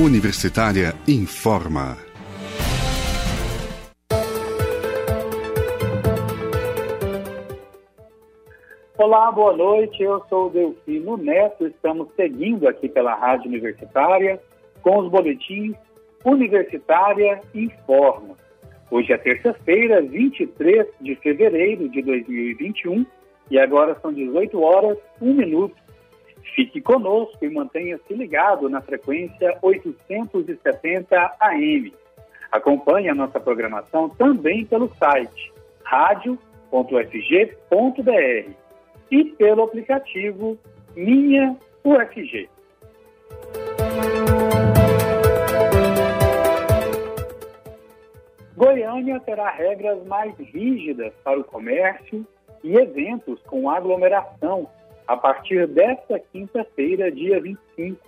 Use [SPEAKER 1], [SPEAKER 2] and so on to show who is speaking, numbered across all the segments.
[SPEAKER 1] Universitária informa.
[SPEAKER 2] Olá, boa noite. Eu sou Delfino Neto. Estamos seguindo aqui pela Rádio Universitária com os boletins Universitária Informa. Hoje é terça-feira, 23 de fevereiro de 2021 e agora são 18 horas, 1 minuto. Fique conosco e mantenha-se ligado na frequência 870 AM. Acompanhe a nossa programação também pelo site radio.fg.br e pelo aplicativo Minha UFG. Goiânia terá regras mais rígidas para o comércio e eventos com aglomeração a partir desta quinta-feira, dia 25.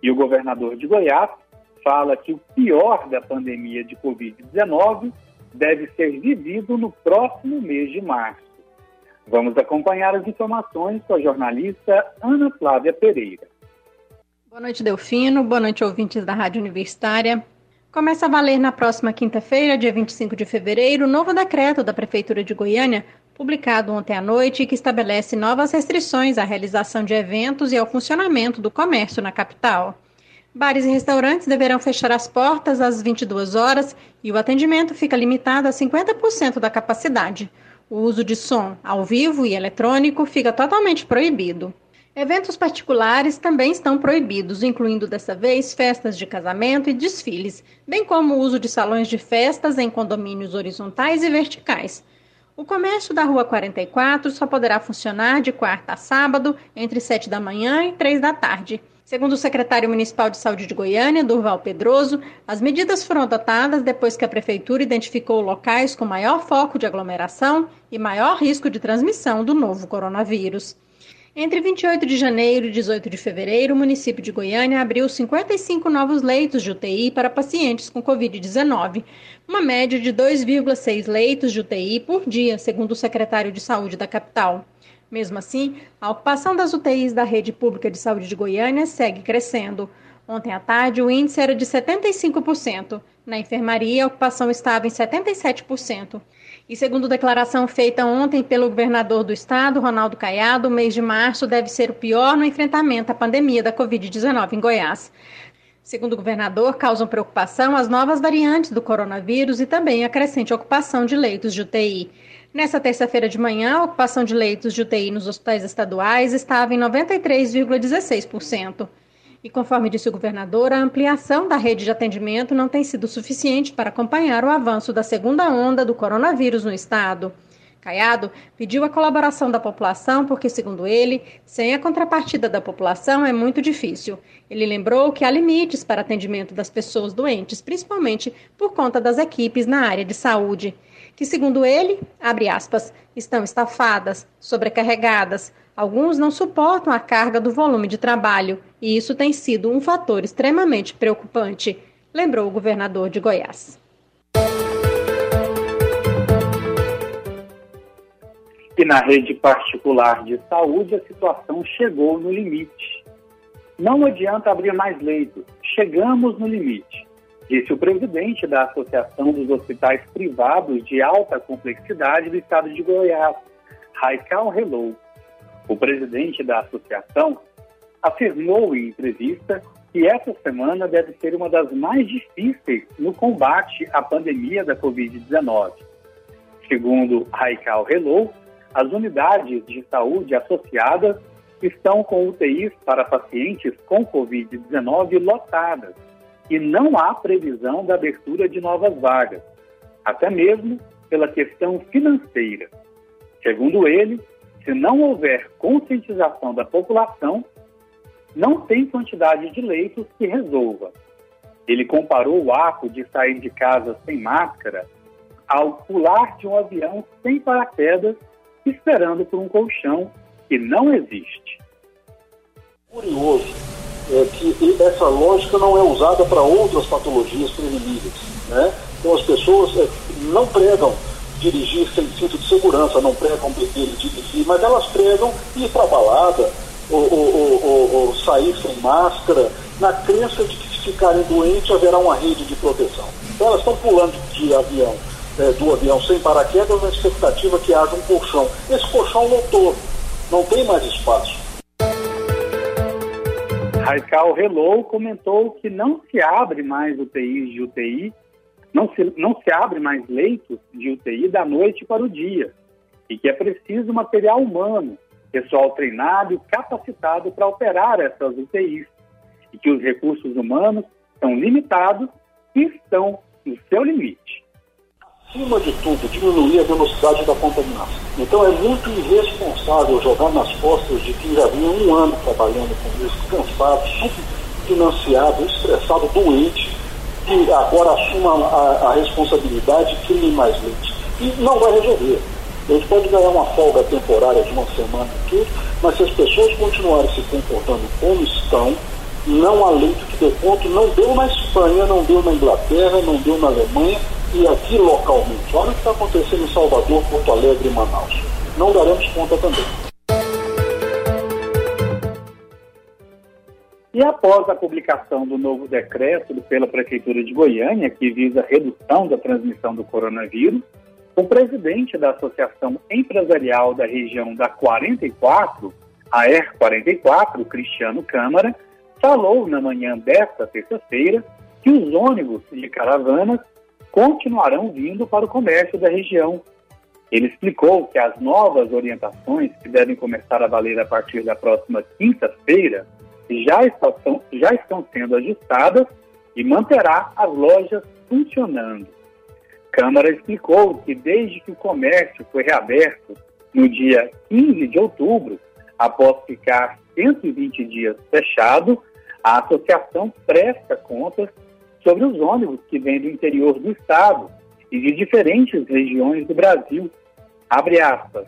[SPEAKER 2] E o governador de Goiás fala que o pior da pandemia de Covid-19 deve ser vivido no próximo mês de março. Vamos acompanhar as informações com a jornalista Ana Flávia Pereira.
[SPEAKER 3] Boa noite, Delfino. Boa noite, ouvintes da Rádio Universitária. Começa a valer na próxima quinta-feira, dia 25 de fevereiro, o novo decreto da Prefeitura de Goiânia publicado ontem à noite, que estabelece novas restrições à realização de eventos e ao funcionamento do comércio na capital. Bares e restaurantes deverão fechar as portas às 22 horas e o atendimento fica limitado a 50% da capacidade. O uso de som ao vivo e eletrônico fica totalmente proibido. Eventos particulares também estão proibidos, incluindo dessa vez festas de casamento e desfiles, bem como o uso de salões de festas em condomínios horizontais e verticais. O comércio da Rua 44 só poderá funcionar de quarta a sábado, entre 7 da manhã e 3 da tarde. Segundo o secretário municipal de saúde de Goiânia, Durval Pedroso, as medidas foram adotadas depois que a prefeitura identificou locais com maior foco de aglomeração e maior risco de transmissão do novo coronavírus. Entre 28 de janeiro e 18 de fevereiro, o município de Goiânia abriu 55 novos leitos de UTI para pacientes com Covid-19, uma média de 2,6 leitos de UTI por dia, segundo o secretário de Saúde da capital. Mesmo assim, a ocupação das UTIs da rede pública de saúde de Goiânia segue crescendo. Ontem à tarde, o índice era de 75%. Na enfermaria, a ocupação estava em 77%. E segundo declaração feita ontem pelo governador do estado, Ronaldo Caiado, o mês de março deve ser o pior no enfrentamento à pandemia da Covid-19 em Goiás. Segundo o governador, causam preocupação as novas variantes do coronavírus e também a crescente ocupação de leitos de UTI. Nessa terça-feira de manhã, a ocupação de leitos de UTI nos hospitais estaduais estava em 93,16%. E conforme disse o governador, a ampliação da rede de atendimento não tem sido suficiente para acompanhar o avanço da segunda onda do coronavírus no estado. Caiado pediu a colaboração da população porque, segundo ele, sem a contrapartida da população é muito difícil. Ele lembrou que há limites para atendimento das pessoas doentes, principalmente por conta das equipes na área de saúde, que, segundo ele, aspas, estão estafadas, sobrecarregadas, Alguns não suportam a carga do volume de trabalho e isso tem sido um fator extremamente preocupante, lembrou o governador de Goiás.
[SPEAKER 2] E na rede particular de saúde, a situação chegou no limite. Não adianta abrir mais leitos, chegamos no limite, disse o presidente da Associação dos Hospitais Privados de Alta Complexidade do Estado de Goiás, Raikal Hello. O presidente da associação afirmou em entrevista que essa semana deve ser uma das mais difíceis no combate à pandemia da Covid-19. Segundo Raikal Hello, as unidades de saúde associadas estão com UTIs para pacientes com Covid-19 lotadas e não há previsão da abertura de novas vagas, até mesmo pela questão financeira. Segundo ele, se não houver conscientização da população, não tem quantidade de leitos que resolva. Ele comparou o ato de sair de casa sem máscara ao pular de um avião sem paraquedas, esperando por um colchão que não existe.
[SPEAKER 4] Curioso é que essa lógica não é usada para outras patologias preveníveis. Né? Então as pessoas é, não pregam dirigir sem cinto de segurança, não pregam beber e dirigir, mas elas pregam ir para a balada ou, ou, ou, ou, sair sem máscara, na crença de que ficarem doentes, haverá uma rede de proteção. Então elas estão pulando de avião, é, do avião sem paraquedas na expectativa que haja um colchão. Esse colchão lotou, não tem mais espaço.
[SPEAKER 2] Raical Hello comentou que não se abre mais UTIs de UTI, não se, não se abre mais leitos de UTI da noite para o dia, e que é preciso material humano, pessoal treinado e capacitado para operar essas UTIs, e que os recursos humanos são limitados e estão no seu limite.
[SPEAKER 4] Acima de tudo, diminuir a velocidade da contaminação. Então é muito irresponsável jogar nas costas de quem já vinha um ano trabalhando com isso, cansado, subfinanciado, estressado, doente, que agora assuma a, a responsabilidade e crie mais leite. E não vai resolver. A gente pode ganhar uma folga temporária de uma semana e tudo, mas se as pessoas continuarem se comportando como estão, não há leito que dê ponto, não deu na Espanha, não deu na Inglaterra, não deu na Alemanha e aqui localmente. Olha o que está acontecendo em Salvador, Porto Alegre e Manaus. Não daremos conta também.
[SPEAKER 2] E após a publicação do novo decreto pela Prefeitura de Goiânia, que visa a redução da transmissão do coronavírus, o presidente da Associação Empresarial da região da 44, a R44, Cristiano Câmara, falou na manhã desta terça-feira que os ônibus de caravanas continuarão vindo para o comércio da região. Ele explicou que as novas orientações, que devem começar a valer a partir da próxima quinta-feira, já estão, já estão sendo ajustadas e manterá as lojas funcionando. Câmara explicou que desde que o comércio foi reaberto no dia 15 de outubro, após ficar 120 dias fechado, a associação presta contas sobre os ônibus que vêm do interior do estado e de diferentes regiões do Brasil. Abre aspas.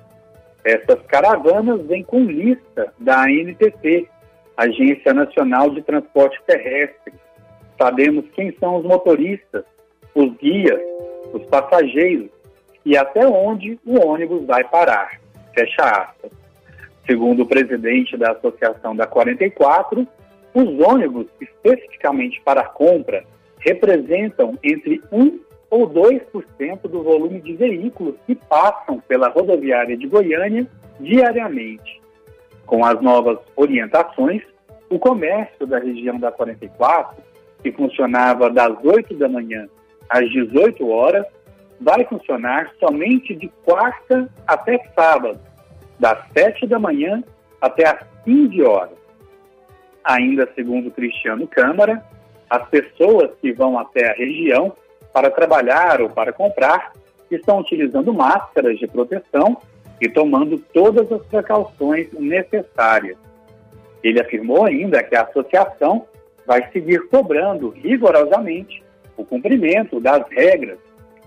[SPEAKER 2] Essas caravanas vêm com lista da ANTT, Agência Nacional de Transporte Terrestre. Sabemos quem são os motoristas, os guias, os passageiros e até onde o ônibus vai parar. Fecha aspas. Segundo o presidente da Associação da 44, os ônibus, especificamente para compra, representam entre 1 ou 2% do volume de veículos que passam pela rodoviária de Goiânia diariamente. Com as novas orientações, o comércio da região da 44, que funcionava das 8 da manhã às 18 horas, vai funcionar somente de quarta até sábado, das 7 da manhã até as 15 horas. Ainda segundo Cristiano Câmara, as pessoas que vão até a região para trabalhar ou para comprar estão utilizando máscaras de proteção e tomando todas as precauções necessárias. Ele afirmou ainda que a associação vai seguir cobrando rigorosamente o cumprimento das regras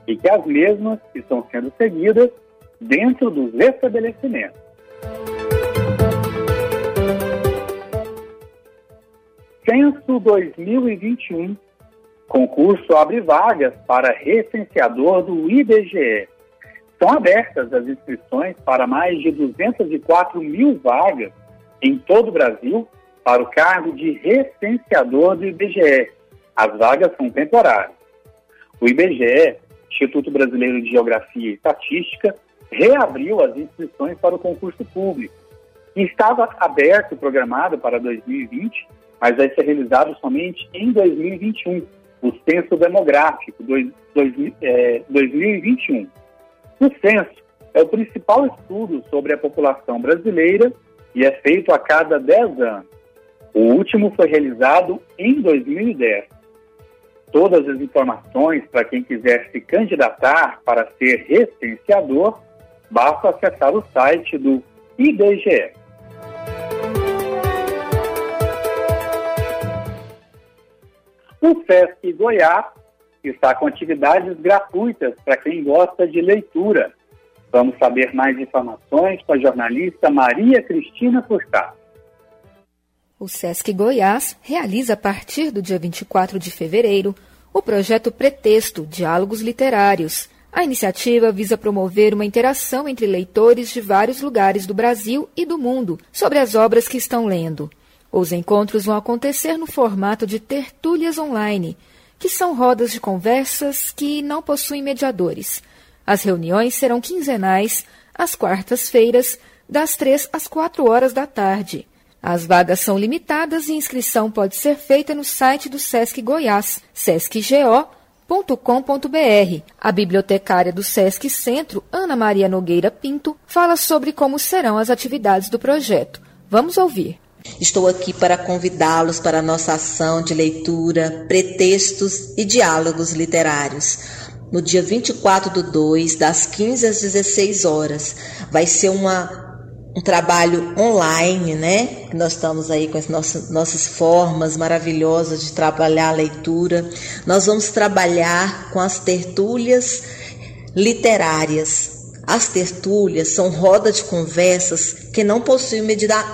[SPEAKER 2] e que as mesmas estão sendo seguidas dentro dos estabelecimentos. Censo 2021. Concurso abre vagas para recenseador do IBGE. São abertas as inscrições para mais de 204 mil vagas em todo o Brasil para o cargo de recenseador do IBGE. As vagas são temporárias. O IBGE, Instituto Brasileiro de Geografia e Estatística, reabriu as inscrições para o concurso público, que estava aberto e programado para 2020 mas vai ser realizado somente em 2021, o Censo Demográfico dois, dois, é, 2021. O censo é o principal estudo sobre a população brasileira e é feito a cada 10 anos. O último foi realizado em 2010. Todas as informações para quem quiser se candidatar para ser recenseador, basta acessar o site do IBGE. O SESC Goiás está com atividades gratuitas para quem gosta de leitura. Vamos saber mais informações com a jornalista Maria Cristina Furtado.
[SPEAKER 5] O SESC Goiás realiza a partir do dia 24 de fevereiro o projeto Pretexto Diálogos Literários. A iniciativa visa promover uma interação entre leitores de vários lugares do Brasil e do mundo sobre as obras que estão lendo. Os encontros vão acontecer no formato de tertúlias online, que são rodas de conversas que não possuem mediadores. As reuniões serão quinzenais, às quartas-feiras, das três às quatro horas da tarde. As vagas são limitadas e inscrição pode ser feita no site do Sesc Goiás, sescgo.com.br. A bibliotecária do Sesc Centro, Ana Maria Nogueira Pinto, fala sobre como serão as atividades do projeto. Vamos ouvir.
[SPEAKER 6] Estou aqui para convidá-los para a nossa ação de leitura, pretextos e diálogos literários. No dia 24 do 2, das 15 às 16 horas. Vai ser uma um trabalho online, né? Nós estamos aí com as nossas, nossas formas maravilhosas de trabalhar a leitura. Nós vamos trabalhar com as tertúlias literárias. As tertúlias são rodas de conversas que não possuem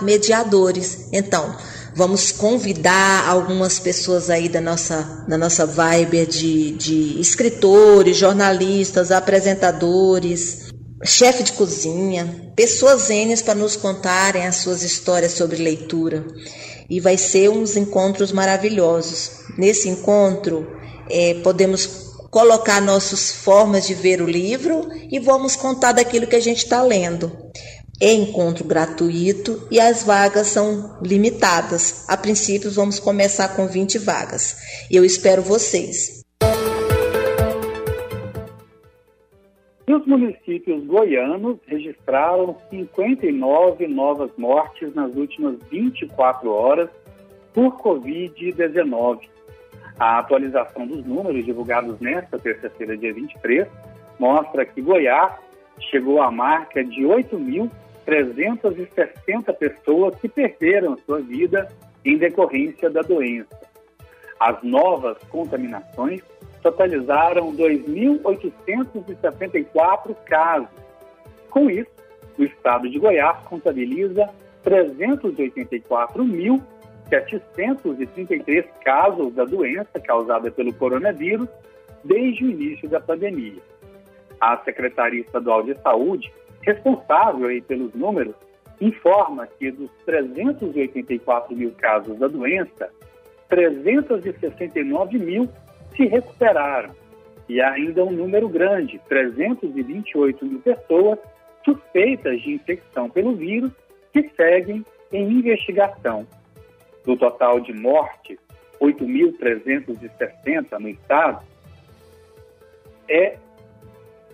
[SPEAKER 6] mediadores. Então, vamos convidar algumas pessoas aí da nossa, da nossa vibe de, de escritores, jornalistas, apresentadores, chefe de cozinha, pessoas ênias para nos contarem as suas histórias sobre leitura. E vai ser uns encontros maravilhosos. Nesse encontro, é, podemos colocar nossas formas de ver o livro e vamos contar daquilo que a gente está lendo. É encontro gratuito e as vagas são limitadas. A princípio, vamos começar com 20 vagas. Eu espero vocês.
[SPEAKER 2] Os municípios goianos registraram 59 novas mortes nas últimas 24 horas por Covid-19. A atualização dos números divulgados nesta terça-feira, dia 23, mostra que Goiás chegou à marca de 8.360 pessoas que perderam sua vida em decorrência da doença. As novas contaminações totalizaram 2.874 casos. Com isso, o estado de Goiás contabiliza 384.733 casos da doença causada pelo coronavírus desde o início da pandemia. A Secretaria Estadual de Saúde, responsável pelos números, informa que dos 384 mil casos da doença, 369 mil se recuperaram. E ainda um número grande, 328 mil pessoas suspeitas de infecção pelo vírus que seguem em investigação. Do total de mortes, 8.360 no estado, é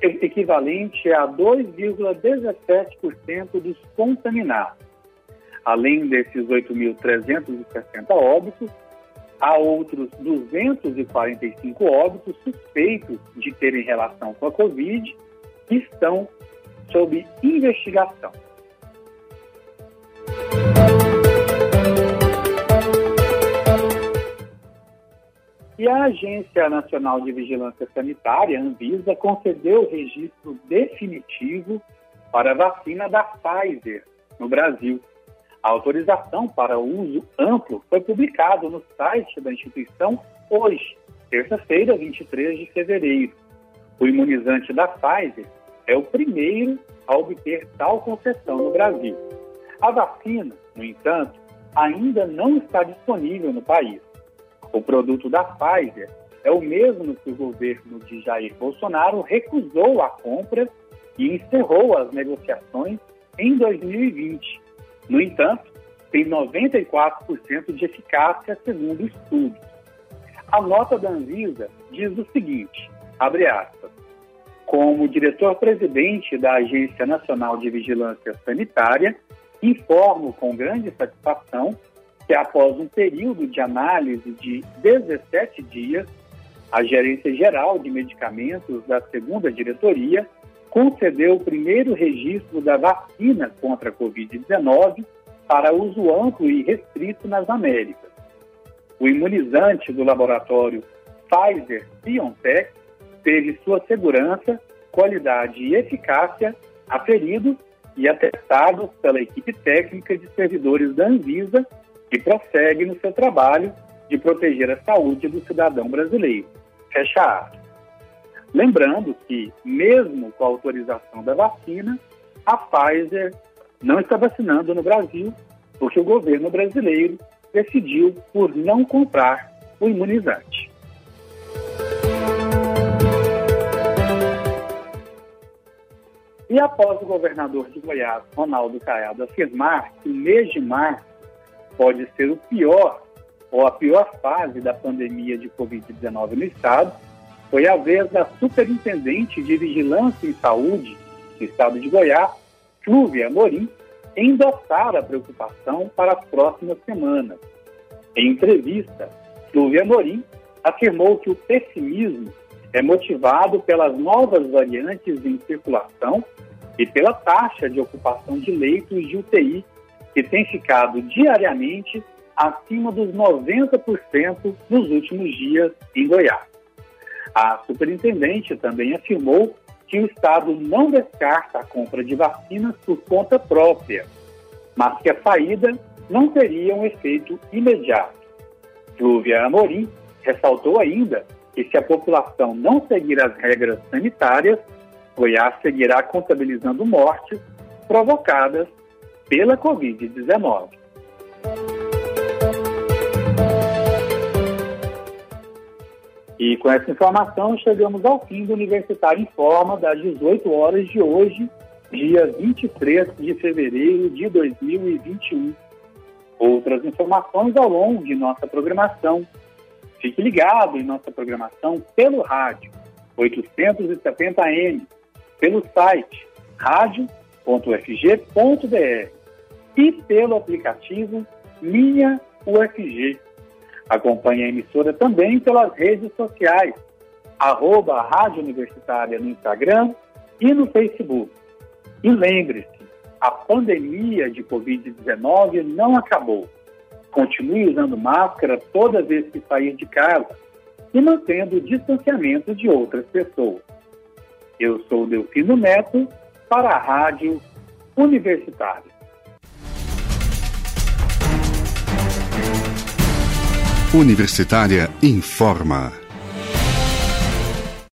[SPEAKER 2] equivalente a 2,17% dos contaminados. Além desses 8.360 óbitos, há outros 245 óbitos suspeitos de terem relação com a Covid que estão sob investigação. E a Agência Nacional de Vigilância Sanitária, Anvisa, concedeu o registro definitivo para a vacina da Pfizer no Brasil. A autorização para uso amplo foi publicado no site da instituição hoje, terça-feira, 23 de fevereiro. O imunizante da Pfizer é o primeiro a obter tal concessão no Brasil. A vacina, no entanto, ainda não está disponível no país. O produto da Pfizer é o mesmo que o governo de Jair Bolsonaro recusou a compra e encerrou as negociações em 2020 no entanto, tem 94% de eficácia segundo estudos. A nota da Anvisa diz o seguinte, abre aspas, como diretor-presidente da Agência Nacional de Vigilância Sanitária, informo com grande satisfação que após um período de análise de 17 dias, a Gerência Geral de Medicamentos da segunda diretoria concedeu o primeiro registro da vacina contra a Covid-19 para uso amplo e restrito nas Américas. O imunizante do laboratório Pfizer BioNTech teve sua segurança, qualidade e eficácia aferidos e atestados pela equipe técnica de servidores da Anvisa, que prossegue no seu trabalho de proteger a saúde do cidadão brasileiro. Fecha aspas. Lembrando que, mesmo com a autorização da vacina, a Pfizer não está vacinando no Brasil, porque o governo brasileiro decidiu por não comprar o imunizante. E após o governador de Goiás, Ronaldo Caiado, afirmar que o mês de março pode ser o pior ou a pior fase da pandemia de Covid-19 no estado, foi a vez da superintendente de Vigilância em Saúde do estado de Goiás, Flúvia Amorim, endossar a preocupação para as próximas semanas. Em entrevista, Flúvia Amorim afirmou que o pessimismo é motivado pelas novas variantes em circulação e pela taxa de ocupação de leitos de UTI, que tem ficado diariamente acima dos 90% nos últimos dias em Goiás. A superintendente também afirmou que o Estado não descarta a compra de vacinas por conta própria, mas que a saída não teria um efeito imediato. Flúvia Amorim ressaltou ainda que se a população não seguir as regras sanitárias, Goiás seguirá contabilizando mortes provocadas pela Covid-19. E com essa informação, chegamos ao fim do Universitário em Forma, das 18 horas de hoje, dia 23 de fevereiro de 2021. Outras informações ao longo de nossa programação. Fique ligado em nossa programação pelo rádio 870M, pelo site radio.ufg.br e pelo aplicativo Minha UFG. Acompanhe a emissora também pelas redes sociais, arroba Rádio Universitária no Instagram e no Facebook. E lembre-se, a pandemia de Covid-19 não acabou. Continue usando máscara toda vez que sair de casa e mantendo o distanciamento de outras pessoas. Eu sou Delfino Neto para a Rádio Universitária.
[SPEAKER 1] Universitária informa.